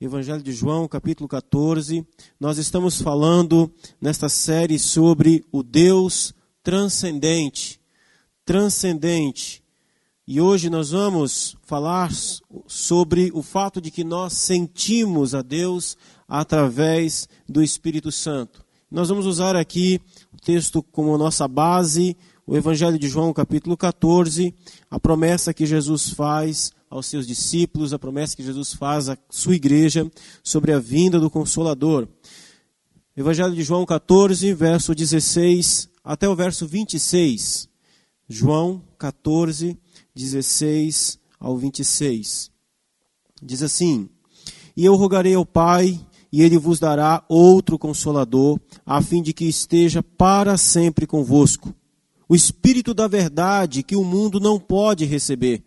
Evangelho de João, capítulo 14. Nós estamos falando nesta série sobre o Deus transcendente. Transcendente. E hoje nós vamos falar sobre o fato de que nós sentimos a Deus através do Espírito Santo. Nós vamos usar aqui o texto como nossa base, o Evangelho de João, capítulo 14, a promessa que Jesus faz aos seus discípulos, a promessa que Jesus faz à sua igreja sobre a vinda do Consolador. Evangelho de João 14, verso 16 até o verso 26. João 14, 16 ao 26. Diz assim: E eu rogarei ao Pai, e ele vos dará outro consolador, a fim de que esteja para sempre convosco o Espírito da verdade que o mundo não pode receber,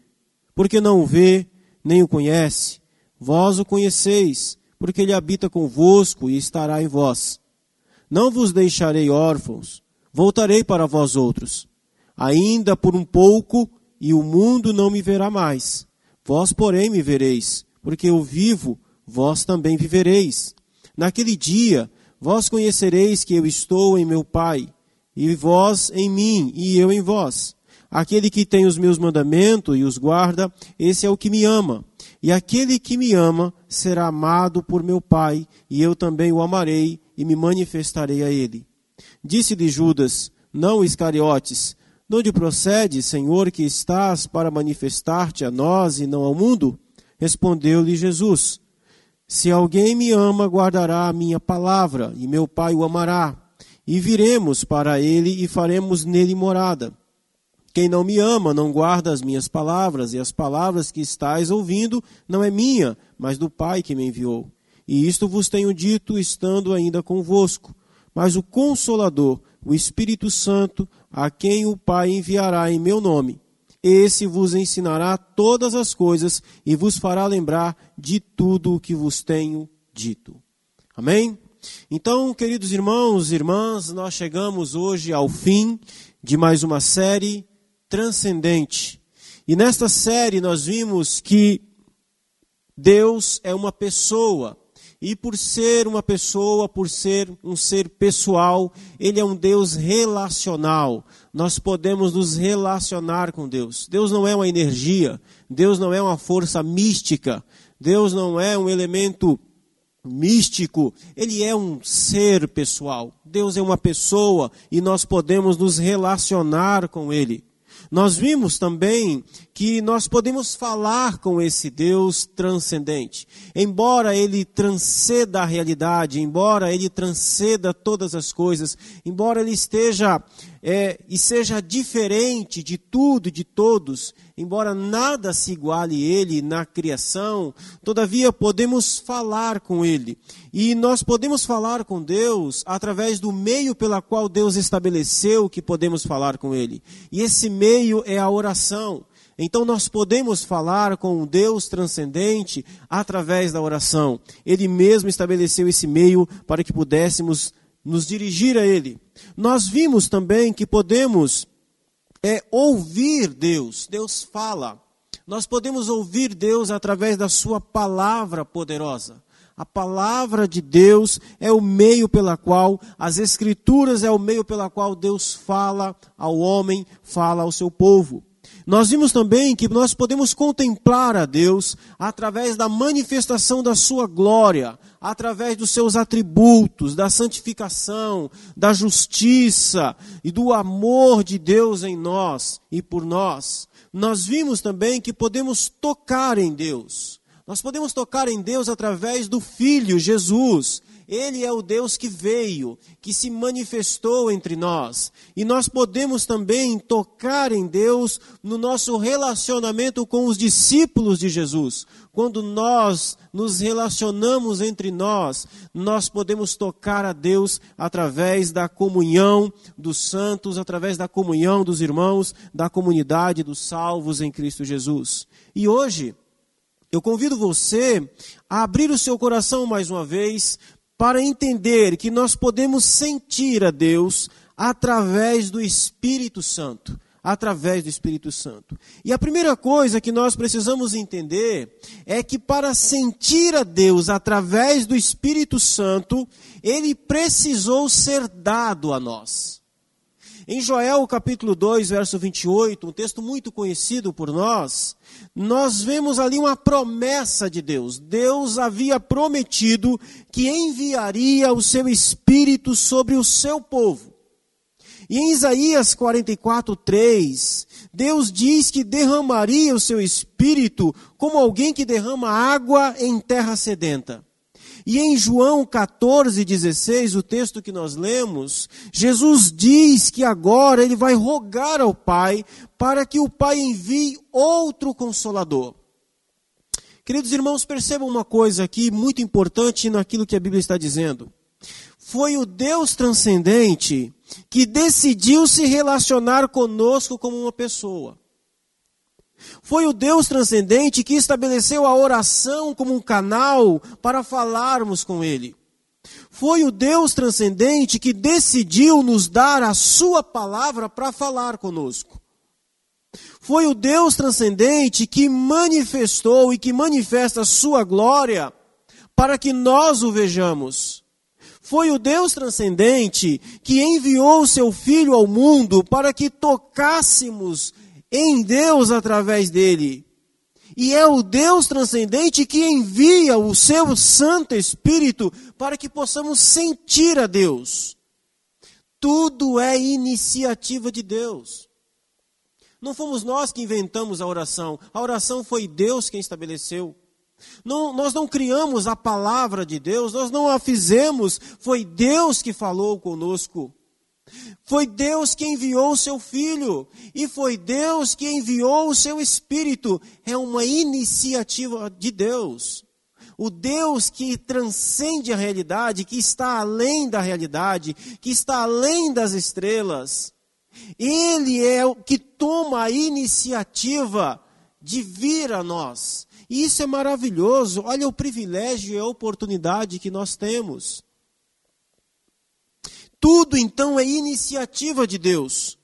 porque não o vê, nem o conhece. Vós o conheceis, porque ele habita convosco e estará em vós. Não vos deixarei órfãos, voltarei para vós outros. Ainda por um pouco, e o mundo não me verá mais. Vós, porém, me vereis, porque eu vivo, vós também vivereis. Naquele dia, vós conhecereis que eu estou em meu Pai e vós em mim, e eu em vós. Aquele que tem os meus mandamentos e os guarda, esse é o que me ama. E aquele que me ama será amado por meu Pai, e eu também o amarei e me manifestarei a ele. Disse-lhe Judas, não Iscariotes, de onde procede, Senhor, que estás para manifestar-te a nós e não ao mundo? Respondeu-lhe Jesus, Se alguém me ama, guardará a minha palavra, e meu Pai o amará e viremos para ele e faremos nele morada. Quem não me ama não guarda as minhas palavras, e as palavras que estáis ouvindo não é minha, mas do Pai que me enviou. E isto vos tenho dito estando ainda convosco. Mas o Consolador, o Espírito Santo, a quem o Pai enviará em meu nome, esse vos ensinará todas as coisas e vos fará lembrar de tudo o que vos tenho dito. Amém? Então, queridos irmãos e irmãs, nós chegamos hoje ao fim de mais uma série transcendente. E nesta série nós vimos que Deus é uma pessoa. E por ser uma pessoa, por ser um ser pessoal, ele é um Deus relacional. Nós podemos nos relacionar com Deus. Deus não é uma energia, Deus não é uma força mística, Deus não é um elemento místico, ele é um ser pessoal. Deus é uma pessoa e nós podemos nos relacionar com ele. Nós vimos também que nós podemos falar com esse Deus transcendente. Embora ele transceda a realidade, embora ele transceda todas as coisas, embora ele esteja é, e seja diferente de tudo e de todos, embora nada se iguale ele na criação, todavia podemos falar com ele. E nós podemos falar com Deus através do meio pela qual Deus estabeleceu que podemos falar com ele. E esse meio é a oração. Então nós podemos falar com um Deus transcendente através da oração. Ele mesmo estabeleceu esse meio para que pudéssemos nos dirigir a Ele. Nós vimos também que podemos é, ouvir Deus. Deus fala. Nós podemos ouvir Deus através da Sua palavra poderosa. A palavra de Deus é o meio pela qual, as Escrituras é o meio pela qual Deus fala ao homem, fala ao seu povo. Nós vimos também que nós podemos contemplar a Deus através da manifestação da sua glória, através dos seus atributos, da santificação, da justiça e do amor de Deus em nós e por nós. Nós vimos também que podemos tocar em Deus. Nós podemos tocar em Deus através do Filho Jesus, ele é o Deus que veio, que se manifestou entre nós. E nós podemos também tocar em Deus no nosso relacionamento com os discípulos de Jesus. Quando nós nos relacionamos entre nós, nós podemos tocar a Deus através da comunhão dos santos, através da comunhão dos irmãos, da comunidade dos salvos em Cristo Jesus. E hoje, eu convido você a abrir o seu coração mais uma vez para entender que nós podemos sentir a Deus através do Espírito Santo. através do Espírito Santo. E a primeira coisa que nós precisamos entender é que para sentir a Deus através do Espírito Santo, ele precisou ser dado a nós. Em Joel capítulo 2, verso 28, um texto muito conhecido por nós, nós vemos ali uma promessa de Deus. Deus havia prometido que enviaria o seu Espírito sobre o seu povo. E em Isaías 44, 3, Deus diz que derramaria o seu espírito como alguém que derrama água em terra sedenta. E em João 14, 16, o texto que nós lemos, Jesus diz que agora ele vai rogar ao Pai para que o Pai envie outro consolador. Queridos irmãos, percebam uma coisa aqui muito importante naquilo que a Bíblia está dizendo. Foi o Deus transcendente que decidiu se relacionar conosco como uma pessoa. Foi o Deus transcendente que estabeleceu a oração como um canal para falarmos com Ele. Foi o Deus transcendente que decidiu nos dar a Sua palavra para falar conosco. Foi o Deus transcendente que manifestou e que manifesta a Sua glória para que nós o vejamos. Foi o Deus transcendente que enviou o seu Filho ao mundo para que tocássemos em Deus através dele. E é o Deus transcendente que envia o seu Santo Espírito para que possamos sentir a Deus. Tudo é iniciativa de Deus. Não fomos nós que inventamos a oração, a oração foi Deus quem estabeleceu. Não, nós não criamos a palavra de Deus, nós não a fizemos, foi Deus que falou conosco. Foi Deus que enviou o seu filho e foi Deus que enviou o seu espírito. É uma iniciativa de Deus. O Deus que transcende a realidade, que está além da realidade, que está além das estrelas. Ele é o que toma a iniciativa de vir a nós, e isso é maravilhoso. Olha o privilégio e a oportunidade que nós temos. Tudo então é iniciativa de Deus.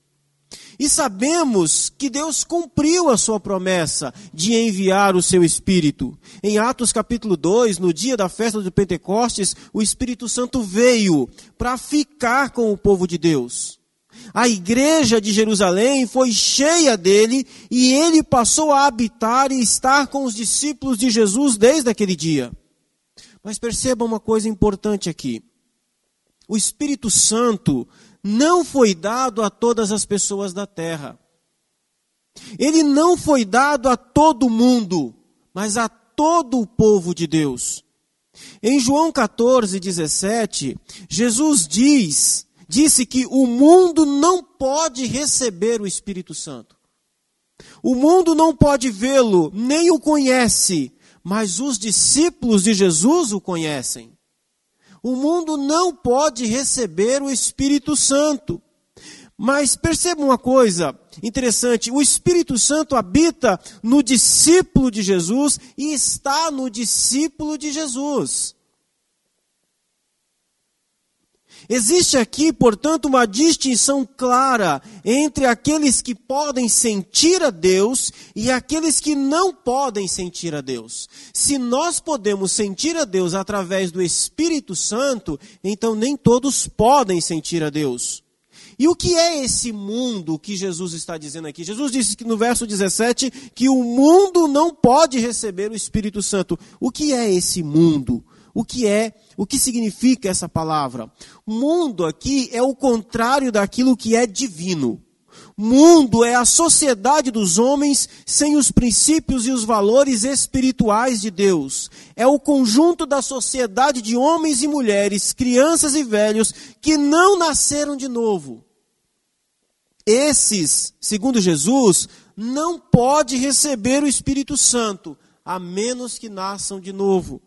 E sabemos que Deus cumpriu a sua promessa de enviar o seu Espírito. Em Atos capítulo 2, no dia da festa de Pentecostes, o Espírito Santo veio para ficar com o povo de Deus a igreja de Jerusalém foi cheia dele e ele passou a habitar e estar com os discípulos de Jesus desde aquele dia. Mas perceba uma coisa importante aqui. O Espírito Santo não foi dado a todas as pessoas da terra. Ele não foi dado a todo mundo, mas a todo o povo de Deus. Em João 14, 17, Jesus diz disse que o mundo não pode receber o Espírito Santo. O mundo não pode vê-lo, nem o conhece, mas os discípulos de Jesus o conhecem. O mundo não pode receber o Espírito Santo. Mas perceba uma coisa interessante: o Espírito Santo habita no discípulo de Jesus e está no discípulo de Jesus. Existe aqui, portanto, uma distinção clara entre aqueles que podem sentir a Deus e aqueles que não podem sentir a Deus. Se nós podemos sentir a Deus através do Espírito Santo, então nem todos podem sentir a Deus. E o que é esse mundo que Jesus está dizendo aqui? Jesus disse que no verso 17 que o mundo não pode receber o Espírito Santo. O que é esse mundo? O que é, o que significa essa palavra? Mundo aqui é o contrário daquilo que é divino. Mundo é a sociedade dos homens sem os princípios e os valores espirituais de Deus. É o conjunto da sociedade de homens e mulheres, crianças e velhos que não nasceram de novo. Esses, segundo Jesus, não pode receber o Espírito Santo, a menos que nasçam de novo.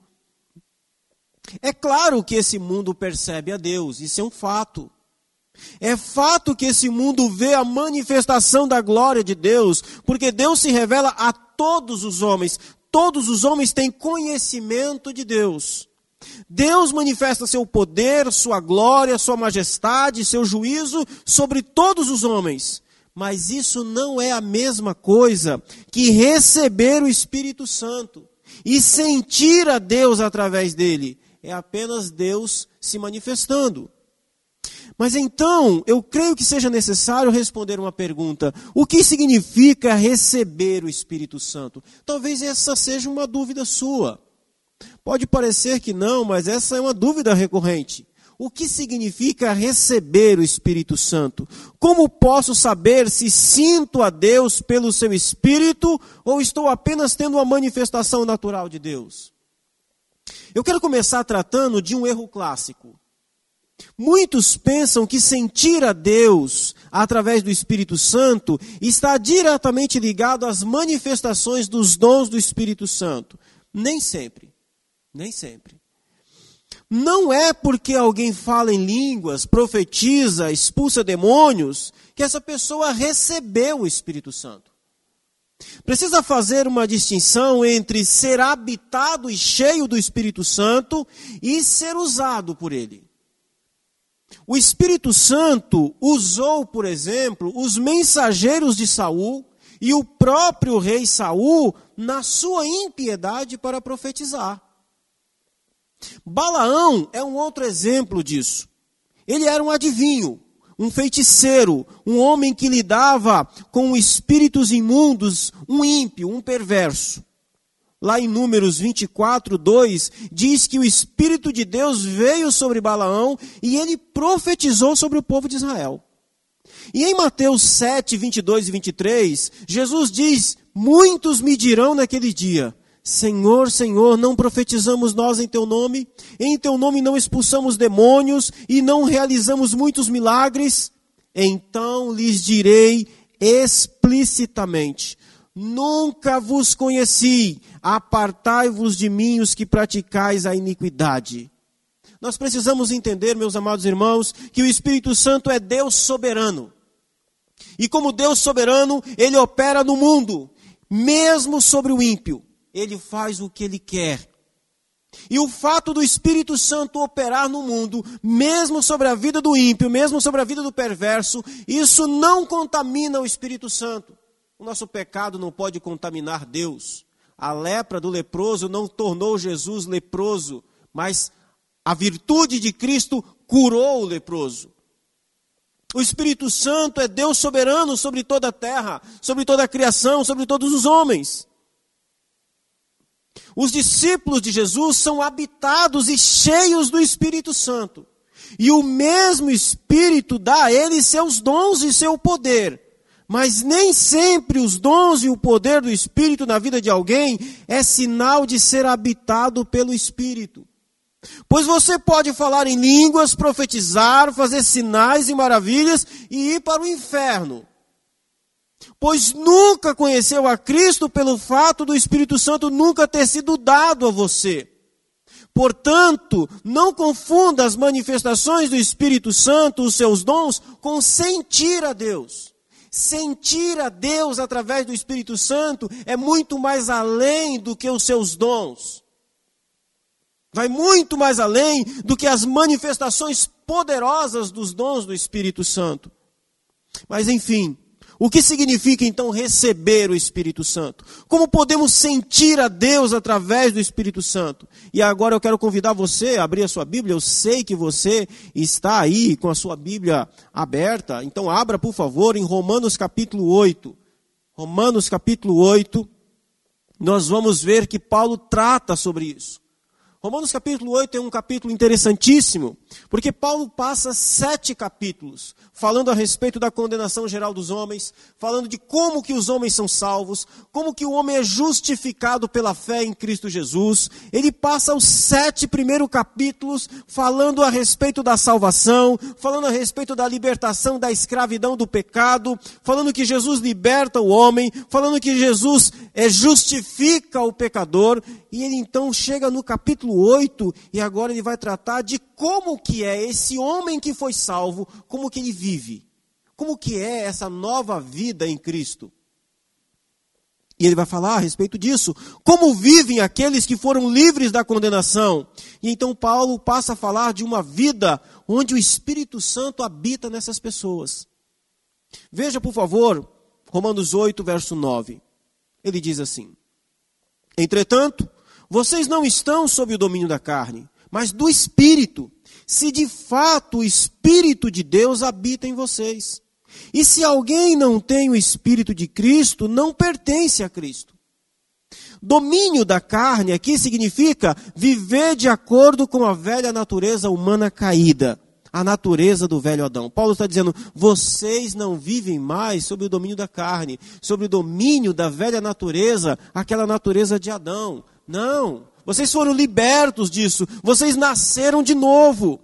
É claro que esse mundo percebe a Deus, isso é um fato. É fato que esse mundo vê a manifestação da glória de Deus, porque Deus se revela a todos os homens. Todos os homens têm conhecimento de Deus. Deus manifesta seu poder, sua glória, sua majestade, seu juízo sobre todos os homens. Mas isso não é a mesma coisa que receber o Espírito Santo e sentir a Deus através dele. É apenas Deus se manifestando. Mas então, eu creio que seja necessário responder uma pergunta: o que significa receber o Espírito Santo? Talvez essa seja uma dúvida sua. Pode parecer que não, mas essa é uma dúvida recorrente. O que significa receber o Espírito Santo? Como posso saber se sinto a Deus pelo seu Espírito ou estou apenas tendo uma manifestação natural de Deus? Eu quero começar tratando de um erro clássico. Muitos pensam que sentir a Deus através do Espírito Santo está diretamente ligado às manifestações dos dons do Espírito Santo. Nem sempre. Nem sempre. Não é porque alguém fala em línguas, profetiza, expulsa demônios, que essa pessoa recebeu o Espírito Santo. Precisa fazer uma distinção entre ser habitado e cheio do Espírito Santo e ser usado por ele. O Espírito Santo usou, por exemplo, os mensageiros de Saul e o próprio rei Saul na sua impiedade para profetizar. Balaão é um outro exemplo disso. Ele era um adivinho, um feiticeiro, um homem que lidava com espíritos imundos, um ímpio, um perverso. Lá em Números 24, 2, diz que o Espírito de Deus veio sobre Balaão e ele profetizou sobre o povo de Israel. E em Mateus 7, 22 e 23, Jesus diz: Muitos me dirão naquele dia: Senhor, Senhor, não profetizamos nós em teu nome? Em teu nome não expulsamos demônios e não realizamos muitos milagres? Então lhes direi explicitamente: Nunca vos conheci, apartai-vos de mim os que praticais a iniquidade. Nós precisamos entender, meus amados irmãos, que o Espírito Santo é Deus soberano. E como Deus soberano, ele opera no mundo, mesmo sobre o ímpio ele faz o que ele quer. E o fato do Espírito Santo operar no mundo, mesmo sobre a vida do ímpio, mesmo sobre a vida do perverso, isso não contamina o Espírito Santo. O nosso pecado não pode contaminar Deus. A lepra do leproso não tornou Jesus leproso, mas a virtude de Cristo curou o leproso. O Espírito Santo é Deus soberano sobre toda a terra, sobre toda a criação, sobre todos os homens. Os discípulos de Jesus são habitados e cheios do Espírito Santo. E o mesmo Espírito dá a eles seus dons e seu poder. Mas nem sempre os dons e o poder do Espírito na vida de alguém é sinal de ser habitado pelo Espírito. Pois você pode falar em línguas, profetizar, fazer sinais e maravilhas e ir para o inferno pois nunca conheceu a Cristo pelo fato do Espírito Santo nunca ter sido dado a você. Portanto, não confunda as manifestações do Espírito Santo, os seus dons, com sentir a Deus. Sentir a Deus através do Espírito Santo é muito mais além do que os seus dons. Vai muito mais além do que as manifestações poderosas dos dons do Espírito Santo. Mas enfim, o que significa então receber o Espírito Santo? Como podemos sentir a Deus através do Espírito Santo? E agora eu quero convidar você a abrir a sua Bíblia. Eu sei que você está aí com a sua Bíblia aberta. Então abra, por favor, em Romanos capítulo 8. Romanos capítulo 8. Nós vamos ver que Paulo trata sobre isso. Romanos capítulo 8 é um capítulo interessantíssimo, porque Paulo passa sete capítulos falando a respeito da condenação geral dos homens, falando de como que os homens são salvos, como que o homem é justificado pela fé em Cristo Jesus. Ele passa os sete primeiros capítulos falando a respeito da salvação, falando a respeito da libertação da escravidão do pecado, falando que Jesus liberta o homem, falando que Jesus é, justifica o pecador, e ele então chega no capítulo 8 e agora ele vai tratar de como que é esse homem que foi salvo, como que ele vive. Como que é essa nova vida em Cristo. E ele vai falar a respeito disso. Como vivem aqueles que foram livres da condenação. E então Paulo passa a falar de uma vida onde o Espírito Santo habita nessas pessoas. Veja, por favor, Romanos 8, verso 9. Ele diz assim: Entretanto, vocês não estão sob o domínio da carne, mas do Espírito, se de fato o Espírito de Deus habita em vocês. E se alguém não tem o Espírito de Cristo, não pertence a Cristo. Domínio da carne aqui significa viver de acordo com a velha natureza humana caída, a natureza do velho Adão. Paulo está dizendo: vocês não vivem mais sob o domínio da carne, sob o domínio da velha natureza, aquela natureza de Adão. Não, vocês foram libertos disso, vocês nasceram de novo.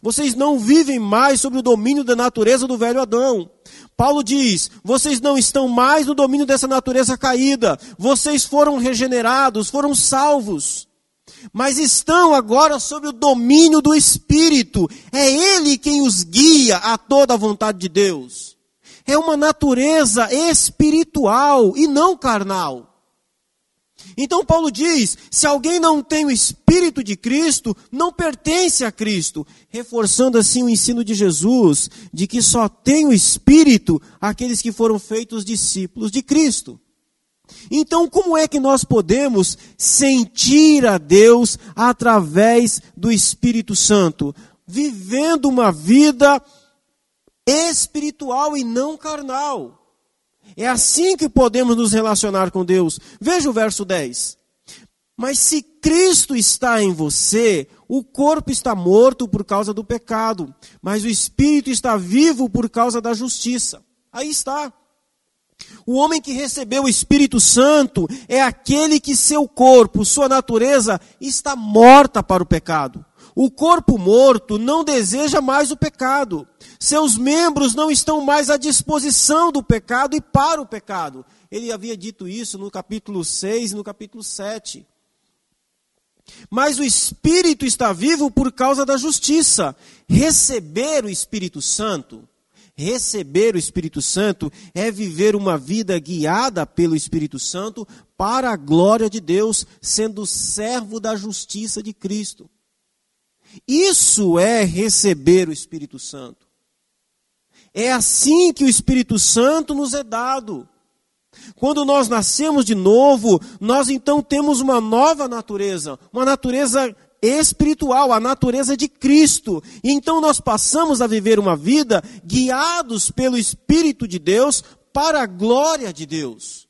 Vocês não vivem mais sob o domínio da natureza do velho Adão. Paulo diz: vocês não estão mais no domínio dessa natureza caída, vocês foram regenerados, foram salvos, mas estão agora sob o domínio do Espírito, é Ele quem os guia a toda a vontade de Deus. É uma natureza espiritual e não carnal. Então Paulo diz: se alguém não tem o Espírito de Cristo, não pertence a Cristo, reforçando assim o ensino de Jesus, de que só tem o Espírito aqueles que foram feitos discípulos de Cristo. Então, como é que nós podemos sentir a Deus através do Espírito Santo? Vivendo uma vida espiritual e não carnal. É assim que podemos nos relacionar com Deus. Veja o verso 10. Mas se Cristo está em você, o corpo está morto por causa do pecado, mas o espírito está vivo por causa da justiça. Aí está. O homem que recebeu o Espírito Santo é aquele que seu corpo, sua natureza, está morta para o pecado. O corpo morto não deseja mais o pecado. Seus membros não estão mais à disposição do pecado e para o pecado. Ele havia dito isso no capítulo 6 e no capítulo 7. Mas o Espírito está vivo por causa da justiça. Receber o Espírito Santo, receber o Espírito Santo é viver uma vida guiada pelo Espírito Santo para a glória de Deus, sendo servo da justiça de Cristo. Isso é receber o Espírito Santo. É assim que o Espírito Santo nos é dado. Quando nós nascemos de novo, nós então temos uma nova natureza, uma natureza espiritual, a natureza de Cristo. E então nós passamos a viver uma vida guiados pelo Espírito de Deus para a glória de Deus.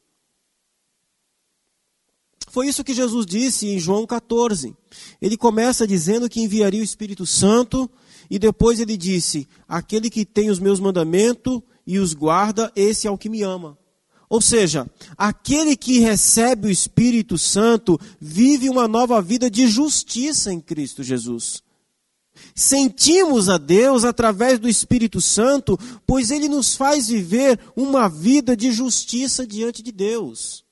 Foi isso que Jesus disse em João 14. Ele começa dizendo que enviaria o Espírito Santo, e depois ele disse: Aquele que tem os meus mandamentos e os guarda, esse é o que me ama. Ou seja, aquele que recebe o Espírito Santo vive uma nova vida de justiça em Cristo Jesus. Sentimos a Deus através do Espírito Santo, pois ele nos faz viver uma vida de justiça diante de Deus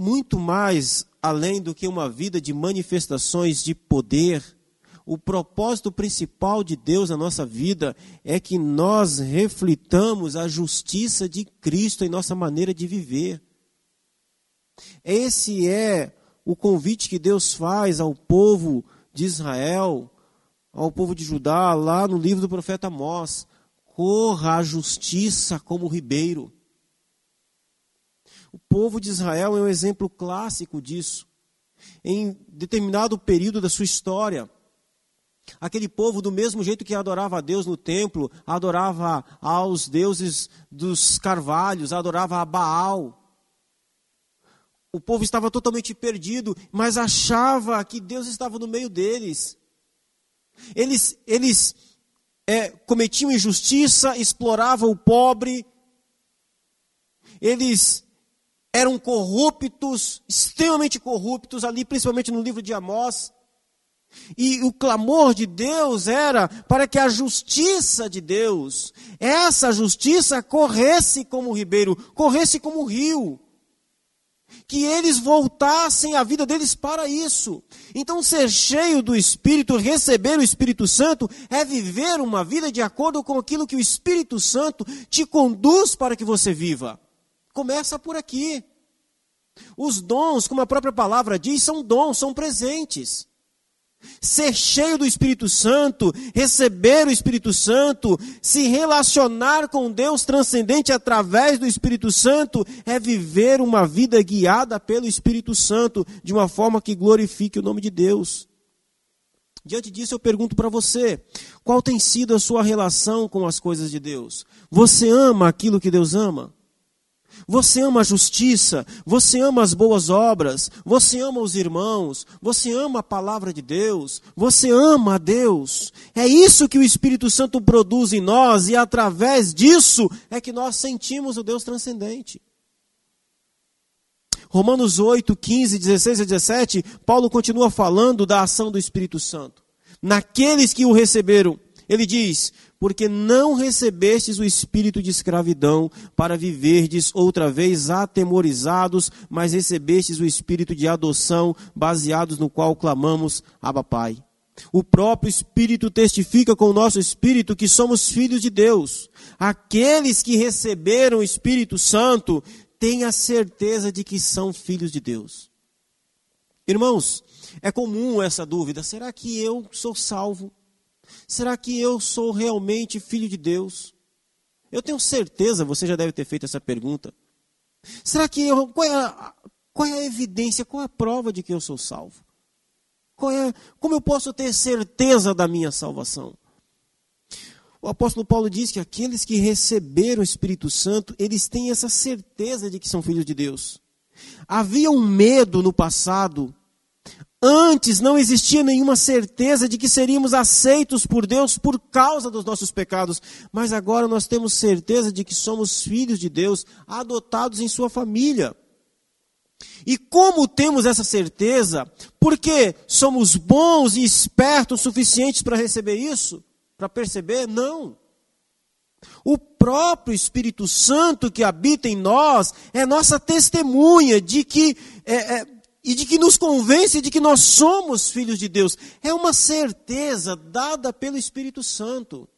muito mais além do que uma vida de manifestações de poder. O propósito principal de Deus na nossa vida é que nós reflitamos a justiça de Cristo em nossa maneira de viver. Esse é o convite que Deus faz ao povo de Israel, ao povo de Judá, lá no livro do profeta Amós. Corra a justiça como o ribeiro. O povo de Israel é um exemplo clássico disso. Em determinado período da sua história, aquele povo, do mesmo jeito que adorava a Deus no templo, adorava aos deuses dos carvalhos, adorava a Baal. O povo estava totalmente perdido, mas achava que Deus estava no meio deles. Eles, eles é, cometiam injustiça, exploravam o pobre, eles eram corruptos, extremamente corruptos, ali principalmente no livro de Amós. E o clamor de Deus era para que a justiça de Deus, essa justiça corresse como o ribeiro, corresse como o rio. Que eles voltassem a vida deles para isso. Então, ser cheio do Espírito, receber o Espírito Santo, é viver uma vida de acordo com aquilo que o Espírito Santo te conduz para que você viva. Começa por aqui. Os dons, como a própria palavra diz, são dons, são presentes. Ser cheio do Espírito Santo, receber o Espírito Santo, se relacionar com Deus transcendente através do Espírito Santo, é viver uma vida guiada pelo Espírito Santo, de uma forma que glorifique o nome de Deus. Diante disso, eu pergunto para você: qual tem sido a sua relação com as coisas de Deus? Você ama aquilo que Deus ama? Você ama a justiça, você ama as boas obras, você ama os irmãos, você ama a palavra de Deus, você ama a Deus. É isso que o Espírito Santo produz em nós e através disso é que nós sentimos o Deus transcendente. Romanos 8, 15, 16 e 17, Paulo continua falando da ação do Espírito Santo. Naqueles que o receberam, ele diz: porque não recebestes o espírito de escravidão para viverdes outra vez atemorizados, mas recebestes o espírito de adoção, baseados no qual clamamos, Abba Pai. O próprio Espírito testifica com o nosso espírito que somos filhos de Deus. Aqueles que receberam o Espírito Santo têm a certeza de que são filhos de Deus. Irmãos, é comum essa dúvida: será que eu sou salvo? Será que eu sou realmente filho de Deus? Eu tenho certeza, você já deve ter feito essa pergunta. Será que eu. Qual é a, qual é a evidência, qual é a prova de que eu sou salvo? É, como eu posso ter certeza da minha salvação? O apóstolo Paulo diz que aqueles que receberam o Espírito Santo, eles têm essa certeza de que são filhos de Deus. Havia um medo no passado Antes não existia nenhuma certeza de que seríamos aceitos por Deus por causa dos nossos pecados, mas agora nós temos certeza de que somos filhos de Deus, adotados em sua família. E como temos essa certeza? Porque somos bons e espertos suficientes para receber isso? Para perceber? Não. O próprio Espírito Santo que habita em nós é nossa testemunha de que é, é, e de que nos convence de que nós somos filhos de Deus. É uma certeza dada pelo Espírito Santo.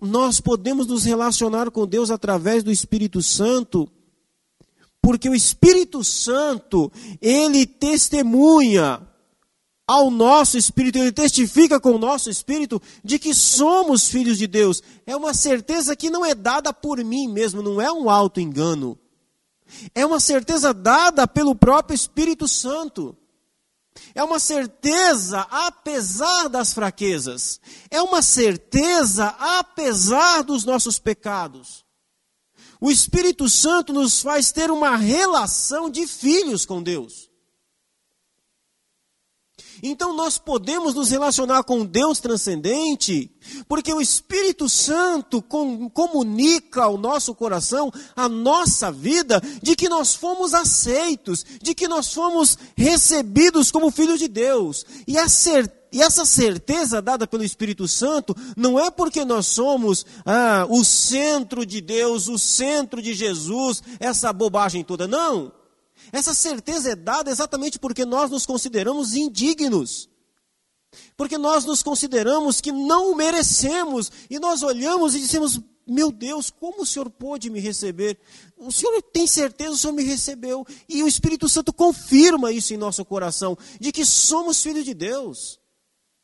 Nós podemos nos relacionar com Deus através do Espírito Santo, porque o Espírito Santo, ele testemunha ao nosso espírito, ele testifica com o nosso espírito de que somos filhos de Deus. É uma certeza que não é dada por mim mesmo, não é um auto engano. É uma certeza dada pelo próprio Espírito Santo. É uma certeza apesar das fraquezas. É uma certeza apesar dos nossos pecados. O Espírito Santo nos faz ter uma relação de filhos com Deus. Então nós podemos nos relacionar com Deus transcendente, porque o Espírito Santo com, comunica ao nosso coração, a nossa vida, de que nós fomos aceitos, de que nós fomos recebidos como filhos de Deus. E a e essa certeza dada pelo Espírito Santo não é porque nós somos ah, o centro de Deus, o centro de Jesus, essa bobagem toda. Não. Essa certeza é dada exatamente porque nós nos consideramos indignos. Porque nós nos consideramos que não merecemos. E nós olhamos e dizemos: Meu Deus, como o Senhor pôde me receber? O Senhor tem certeza, o Senhor me recebeu. E o Espírito Santo confirma isso em nosso coração: de que somos filhos de Deus.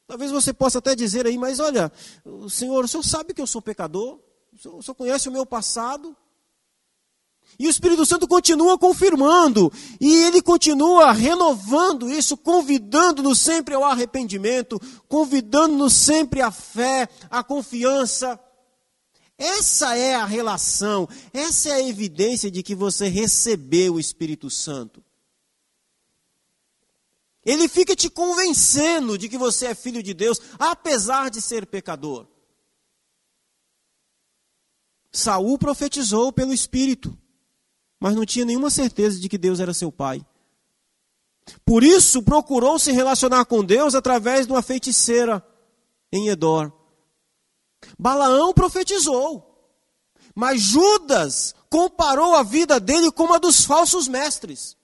Talvez você possa até dizer aí, mas olha, o Senhor, o Senhor sabe que eu sou pecador, o Senhor, o Senhor conhece o meu passado, e o Espírito Santo continua confirmando, e ele continua renovando isso, convidando-nos sempre ao arrependimento, convidando-nos sempre à fé, à confiança. Essa é a relação, essa é a evidência de que você recebeu o Espírito Santo. Ele fica te convencendo de que você é filho de Deus, apesar de ser pecador. Saul profetizou pelo Espírito mas não tinha nenhuma certeza de que Deus era seu pai. Por isso, procurou se relacionar com Deus através de uma feiticeira em Edor. Balaão profetizou, mas Judas comparou a vida dele com a dos falsos mestres.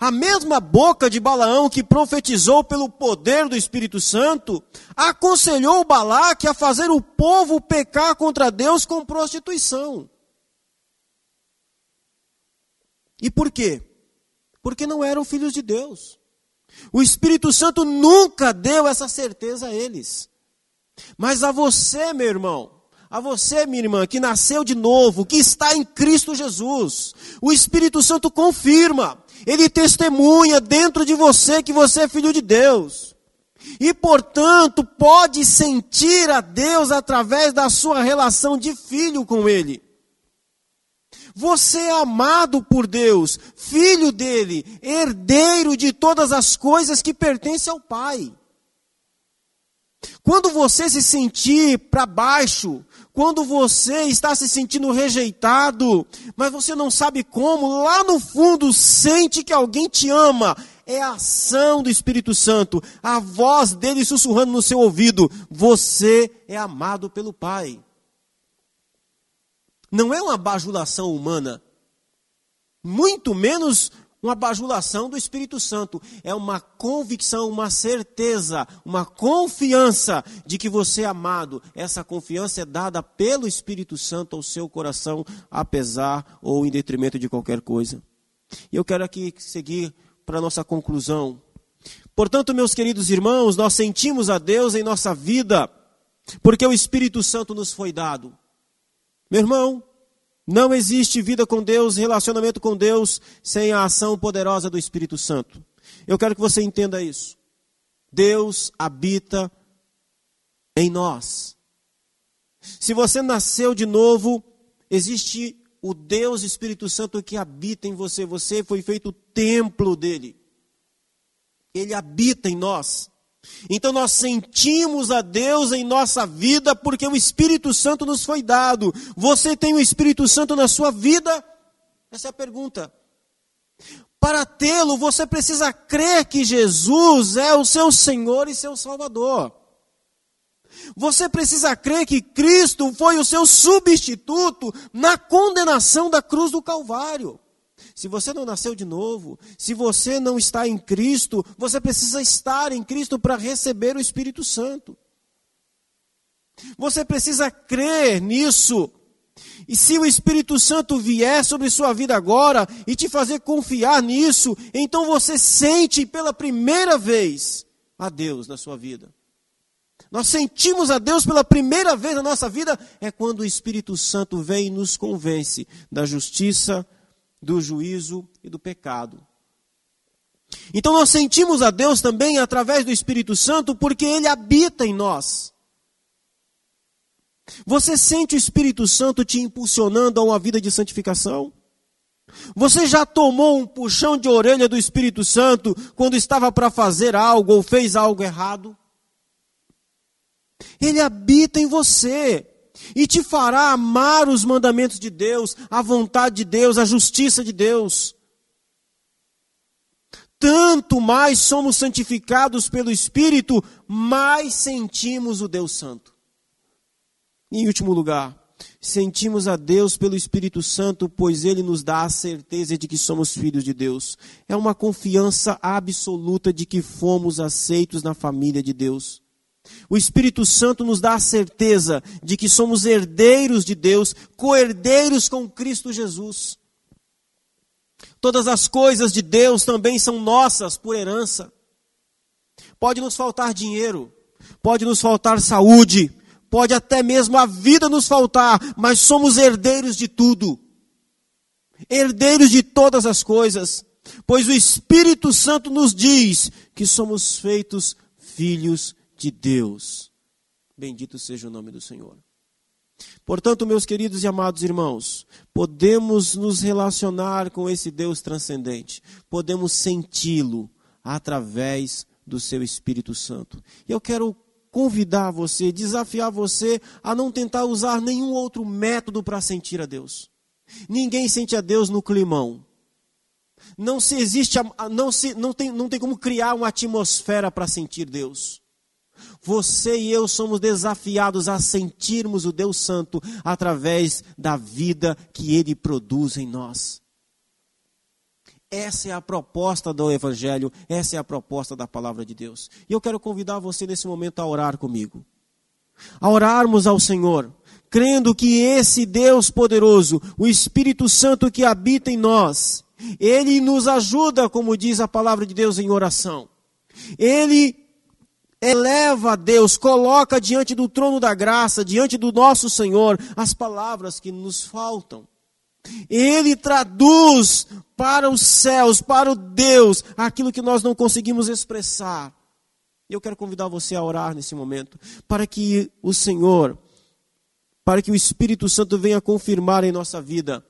A mesma boca de Balaão que profetizou pelo poder do Espírito Santo, aconselhou Balaque a fazer o povo pecar contra Deus com prostituição. E por quê? porque não eram filhos de Deus. O Espírito Santo nunca deu essa certeza a eles. Mas a você, meu irmão, a você, minha irmã, que nasceu de novo, que está em Cristo Jesus, o Espírito Santo confirma, ele testemunha dentro de você que você é filho de Deus. E, portanto, pode sentir a Deus através da sua relação de filho com Ele. Você é amado por Deus, filho dele, herdeiro de todas as coisas que pertencem ao Pai. Quando você se sentir para baixo, quando você está se sentindo rejeitado, mas você não sabe como, lá no fundo sente que alguém te ama, é a ação do Espírito Santo, a voz dele sussurrando no seu ouvido: você é amado pelo Pai não é uma bajulação humana, muito menos uma bajulação do Espírito Santo. É uma convicção, uma certeza, uma confiança de que você é amado. Essa confiança é dada pelo Espírito Santo ao seu coração, apesar ou em detrimento de qualquer coisa. E eu quero aqui seguir para a nossa conclusão. Portanto, meus queridos irmãos, nós sentimos a Deus em nossa vida, porque o Espírito Santo nos foi dado. Meu irmão, não existe vida com Deus, relacionamento com Deus, sem a ação poderosa do Espírito Santo. Eu quero que você entenda isso. Deus habita em nós. Se você nasceu de novo, existe o Deus Espírito Santo que habita em você. Você foi feito o templo dele. Ele habita em nós. Então nós sentimos a Deus em nossa vida porque o Espírito Santo nos foi dado. Você tem o Espírito Santo na sua vida? Essa é a pergunta. Para tê-lo, você precisa crer que Jesus é o seu Senhor e seu Salvador. Você precisa crer que Cristo foi o seu substituto na condenação da cruz do Calvário. Se você não nasceu de novo, se você não está em Cristo, você precisa estar em Cristo para receber o Espírito Santo. Você precisa crer nisso. E se o Espírito Santo vier sobre sua vida agora e te fazer confiar nisso, então você sente pela primeira vez a Deus na sua vida. Nós sentimos a Deus pela primeira vez na nossa vida é quando o Espírito Santo vem e nos convence da justiça, do juízo e do pecado. Então nós sentimos a Deus também através do Espírito Santo porque ele habita em nós. Você sente o Espírito Santo te impulsionando a uma vida de santificação? Você já tomou um puxão de orelha do Espírito Santo quando estava para fazer algo ou fez algo errado? Ele habita em você e te fará amar os mandamentos de Deus, a vontade de Deus, a justiça de Deus. Tanto mais somos santificados pelo Espírito, mais sentimos o Deus Santo. Em último lugar, sentimos a Deus pelo Espírito Santo, pois ele nos dá a certeza de que somos filhos de Deus. É uma confiança absoluta de que fomos aceitos na família de Deus. O Espírito Santo nos dá a certeza de que somos herdeiros de Deus, co-herdeiros com Cristo Jesus. Todas as coisas de Deus também são nossas por herança. Pode nos faltar dinheiro, pode nos faltar saúde, pode até mesmo a vida nos faltar, mas somos herdeiros de tudo. Herdeiros de todas as coisas, pois o Espírito Santo nos diz que somos feitos filhos de Deus. Bendito seja o nome do Senhor. Portanto, meus queridos e amados irmãos, podemos nos relacionar com esse Deus transcendente, podemos senti-lo através do seu Espírito Santo. E eu quero convidar você, desafiar você a não tentar usar nenhum outro método para sentir a Deus. Ninguém sente a Deus no climão. Não se existe, não, se, não, tem, não tem como criar uma atmosfera para sentir Deus. Você e eu somos desafiados a sentirmos o Deus Santo através da vida que Ele produz em nós. Essa é a proposta do Evangelho, essa é a proposta da palavra de Deus. E eu quero convidar você nesse momento a orar comigo. A orarmos ao Senhor, crendo que esse Deus poderoso, o Espírito Santo que habita em nós, Ele nos ajuda, como diz a palavra de Deus em oração. Ele eleva a Deus, coloca diante do trono da graça, diante do nosso Senhor, as palavras que nos faltam. Ele traduz para os céus, para o Deus, aquilo que nós não conseguimos expressar. Eu quero convidar você a orar nesse momento, para que o Senhor, para que o Espírito Santo venha confirmar em nossa vida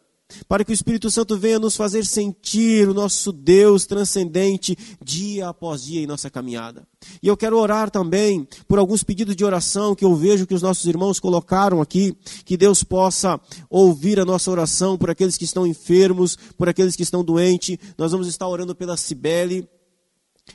para que o Espírito Santo venha nos fazer sentir o nosso Deus transcendente dia após dia em nossa caminhada. E eu quero orar também por alguns pedidos de oração que eu vejo que os nossos irmãos colocaram aqui, que Deus possa ouvir a nossa oração por aqueles que estão enfermos, por aqueles que estão doentes. Nós vamos estar orando pela Cibele,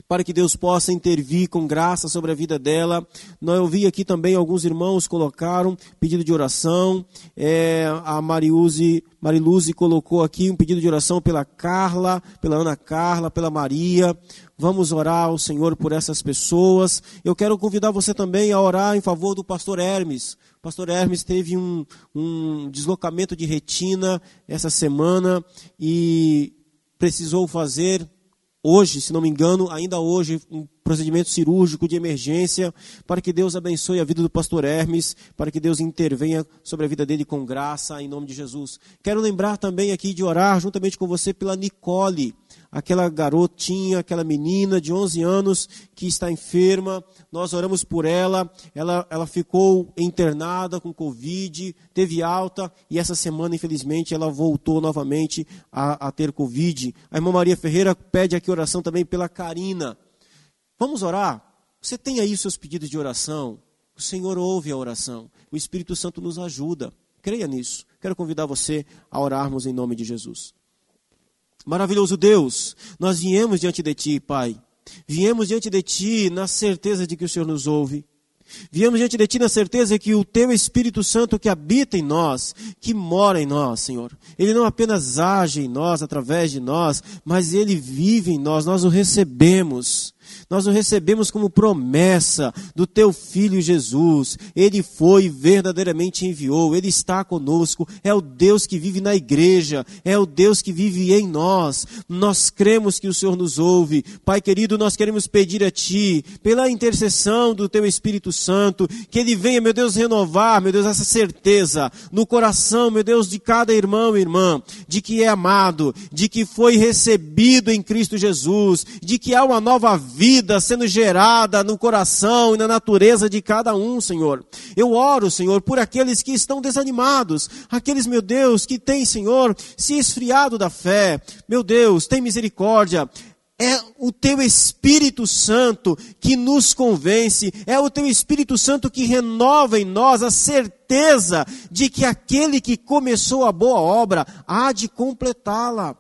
para que Deus possa intervir com graça sobre a vida dela. Eu vi aqui também alguns irmãos colocaram pedido de oração. É, a Mariuze, Mariluze colocou aqui um pedido de oração pela Carla, pela Ana Carla, pela Maria. Vamos orar ao Senhor por essas pessoas. Eu quero convidar você também a orar em favor do pastor Hermes. O pastor Hermes teve um, um deslocamento de retina essa semana e precisou fazer hoje, se não me engano, ainda hoje, um procedimento cirúrgico de emergência, para que Deus abençoe a vida do pastor Hermes, para que Deus intervenha sobre a vida dele com graça, em nome de Jesus. Quero lembrar também aqui de orar juntamente com você pela Nicole aquela garotinha, aquela menina de 11 anos que está enferma. Nós oramos por ela. Ela, ela ficou internada com Covid, teve alta e essa semana, infelizmente, ela voltou novamente a, a ter Covid. A irmã Maria Ferreira pede aqui oração também pela Karina. Vamos orar? Você tem aí seus pedidos de oração? O Senhor ouve a oração. O Espírito Santo nos ajuda. Creia nisso. Quero convidar você a orarmos em nome de Jesus. Maravilhoso Deus, nós viemos diante de Ti, Pai. Viemos diante de Ti na certeza de que o Senhor nos ouve. Viemos diante de Ti na certeza que o Teu Espírito Santo que habita em nós, que mora em nós, Senhor, Ele não apenas age em nós, através de nós, mas Ele vive em nós, nós o recebemos. Nós o recebemos como promessa do teu filho Jesus. Ele foi verdadeiramente enviou, ele está conosco, é o Deus que vive na igreja, é o Deus que vive em nós. Nós cremos que o Senhor nos ouve. Pai querido, nós queremos pedir a ti, pela intercessão do teu Espírito Santo, que ele venha, meu Deus, renovar, meu Deus, essa certeza no coração, meu Deus, de cada irmão e irmã, de que é amado, de que foi recebido em Cristo Jesus, de que há uma nova vida vida sendo gerada no coração e na natureza de cada um, Senhor. Eu oro, Senhor, por aqueles que estão desanimados, aqueles, meu Deus, que têm, Senhor, se esfriado da fé. Meu Deus, tem misericórdia. É o teu Espírito Santo que nos convence, é o teu Espírito Santo que renova em nós a certeza de que aquele que começou a boa obra há de completá-la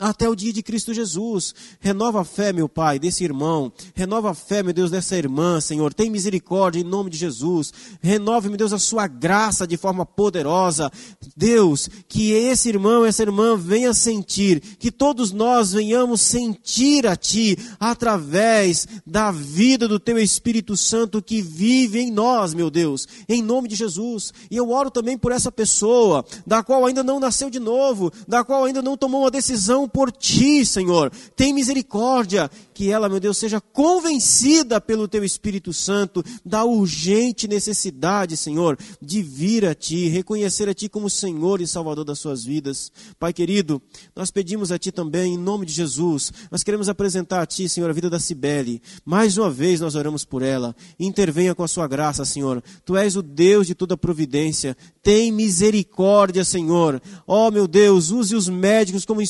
até o dia de Cristo Jesus. Renova a fé, meu Pai, desse irmão. Renova a fé, meu Deus, dessa irmã, Senhor. Tem misericórdia em nome de Jesus. Renove, meu Deus, a sua graça de forma poderosa. Deus, que esse irmão, essa irmã venha sentir, que todos nós venhamos sentir a Ti através da vida do Teu Espírito Santo que vive em nós, meu Deus. Em nome de Jesus. E eu oro também por essa pessoa, da qual ainda não nasceu de novo, da qual ainda não tomou uma decisão por ti, Senhor. Tem misericórdia que ela, meu Deus, seja convencida pelo teu Espírito Santo da urgente necessidade, Senhor, de vir a ti, reconhecer a ti como Senhor e Salvador das suas vidas. Pai querido, nós pedimos a ti também, em nome de Jesus, nós queremos apresentar a ti, Senhor, a vida da Cibele. Mais uma vez nós oramos por ela. Intervenha com a sua graça, Senhor. Tu és o Deus de toda providência. Tem misericórdia, Senhor. Ó oh, meu Deus, use os médicos como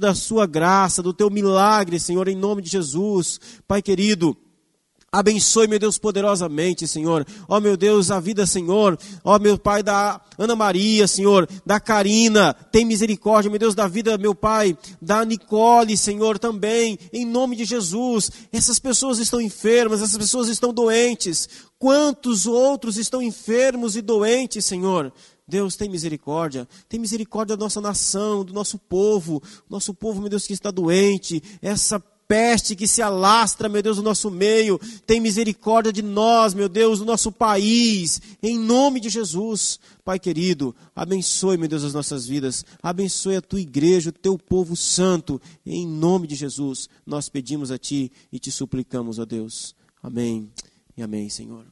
da sua graça, do teu milagre, Senhor, em nome de Jesus. Pai querido, Abençoe, meu Deus, poderosamente, Senhor. Ó, meu Deus, a vida, Senhor. Ó, meu Pai, da Ana Maria, Senhor. Da Karina. Tem misericórdia, meu Deus, da vida, meu Pai. Da Nicole, Senhor, também. Em nome de Jesus. Essas pessoas estão enfermas, essas pessoas estão doentes. Quantos outros estão enfermos e doentes, Senhor? Deus tem misericórdia, tem misericórdia da nossa nação, do nosso povo, nosso povo, meu Deus, que está doente, essa peste que se alastra, meu Deus, no nosso meio. Tem misericórdia de nós, meu Deus, no nosso país. Em nome de Jesus. Pai querido, abençoe, meu Deus, as nossas vidas. Abençoe a tua igreja, o teu povo santo. Em nome de Jesus, nós pedimos a ti e te suplicamos, ó Deus. Amém e amém, Senhor.